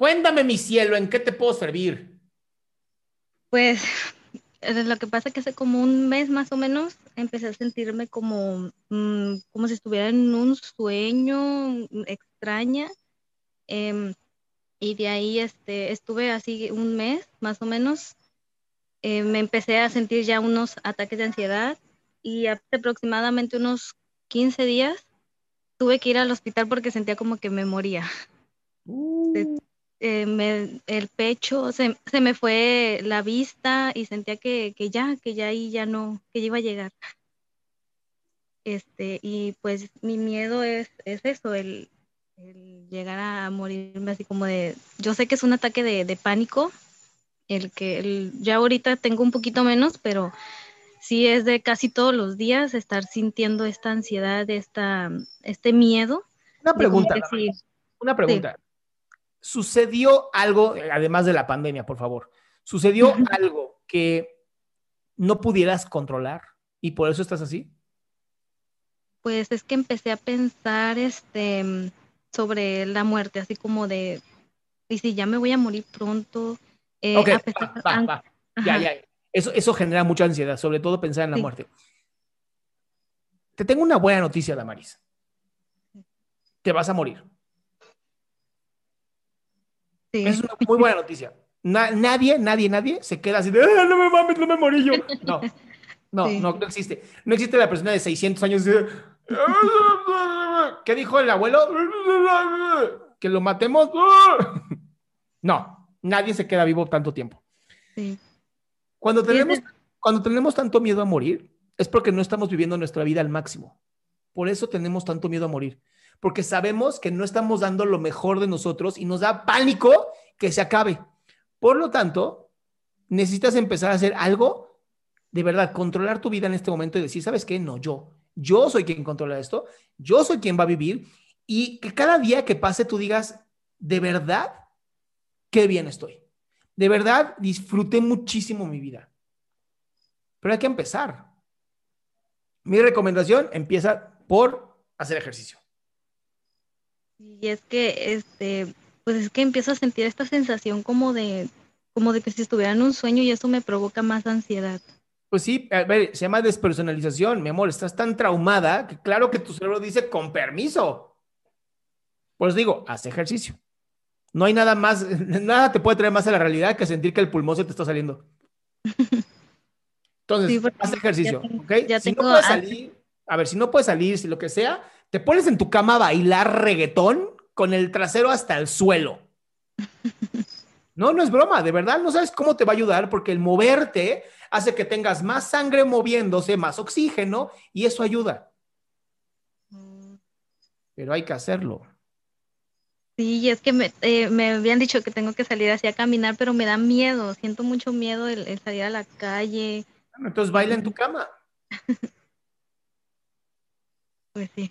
Cuéntame, mi cielo, ¿en qué te puedo servir? Pues eh, lo que pasa es que hace como un mes más o menos empecé a sentirme como, mm, como si estuviera en un sueño extraña. em, y de ahí este, estuve así un mes más o menos. Eh, me empecé a sentir ya unos ataques de ansiedad y hace aproximadamente unos 15 días tuve que ir al hospital porque sentía como que me moría. Se- eh, me- el pecho, se, se me fue la vista y sentía que, que ya, que ya ahí ya no, que ya iba a llegar. Este, y pues mi miedo es, es eso, el, el llegar a morirme así como de, yo sé que es un ataque de, de pánico, el que el, ya ahorita tengo un poquito menos, pero sí es de casi todos los días estar sintiendo esta ansiedad, esta, este miedo. Una pregunta, sí, una pregunta. ¿Sucedió algo, además de la pandemia, por favor? ¿Sucedió algo que no pudieras controlar y por eso estás así? Pues es que empecé a pensar este sobre la muerte, así como de, y si ya me voy a morir pronto, eh, ok, a pesar- va, va. Ya, ya. Eso, eso genera mucha ansiedad, sobre todo pensar en la Sí. muerte. Te tengo una buena noticia, Damaris. Te vas a morir. Sí. Es una muy buena noticia. Na- nadie, nadie, nadie se queda así de, "Ah, no me mames, no me morí yo. No, no, Sí. no, no existe. No existe la persona de 600 años de, ¿qué dijo el abuelo? Que lo matemos. No, nadie se queda vivo tanto tiempo. sí. Cuando tenemos, cuando tenemos tanto miedo a morir, es porque no estamos viviendo nuestra vida al máximo. Por eso tenemos tanto miedo a morir. Porque sabemos que no estamos dando lo mejor de nosotros y nos da pánico que se acabe. Por lo tanto, necesitas empezar a hacer algo de verdad, controlar tu vida en este momento y decir, ¿sabes qué? No, yo. Yo soy quien controla esto. Yo soy quien va a vivir. Y que cada día que pase tú digas, de verdad, qué bien estoy. De verdad, disfruté muchísimo mi vida. Pero hay que empezar. Mi recomendación empieza por hacer ejercicio. Y es que, este, pues es que empiezo a sentir esta sensación como de, como de que si estuviera en un sueño y eso me provoca más ansiedad. Pues sí, a ver, se llama despersonalización, mi amor. Estás tan traumada que claro que tu cerebro dice con permiso. Pues digo, haz ejercicio. No hay nada más, nada te puede traer más a la realidad que sentir que el pulmón se te está saliendo. Entonces, Sí, haz ejercicio, ya tengo- ¿ok? ya si no tengo puedes ansia. salir, a ver, si no puedes salir, si lo que sea, te pones en tu cama a bailar reggaetón con el trasero hasta el suelo. No, no es broma, de verdad, no sabes cómo te va a ayudar porque el moverte hace que tengas más sangre moviéndose, más oxígeno y eso ayuda, pero hay que hacerlo. Sí, es que me, eh, me habían dicho que tengo que salir así a caminar, pero me da miedo, siento mucho miedo el, el salir a la calle. Bueno, entonces baila en tu cama. Pues sí,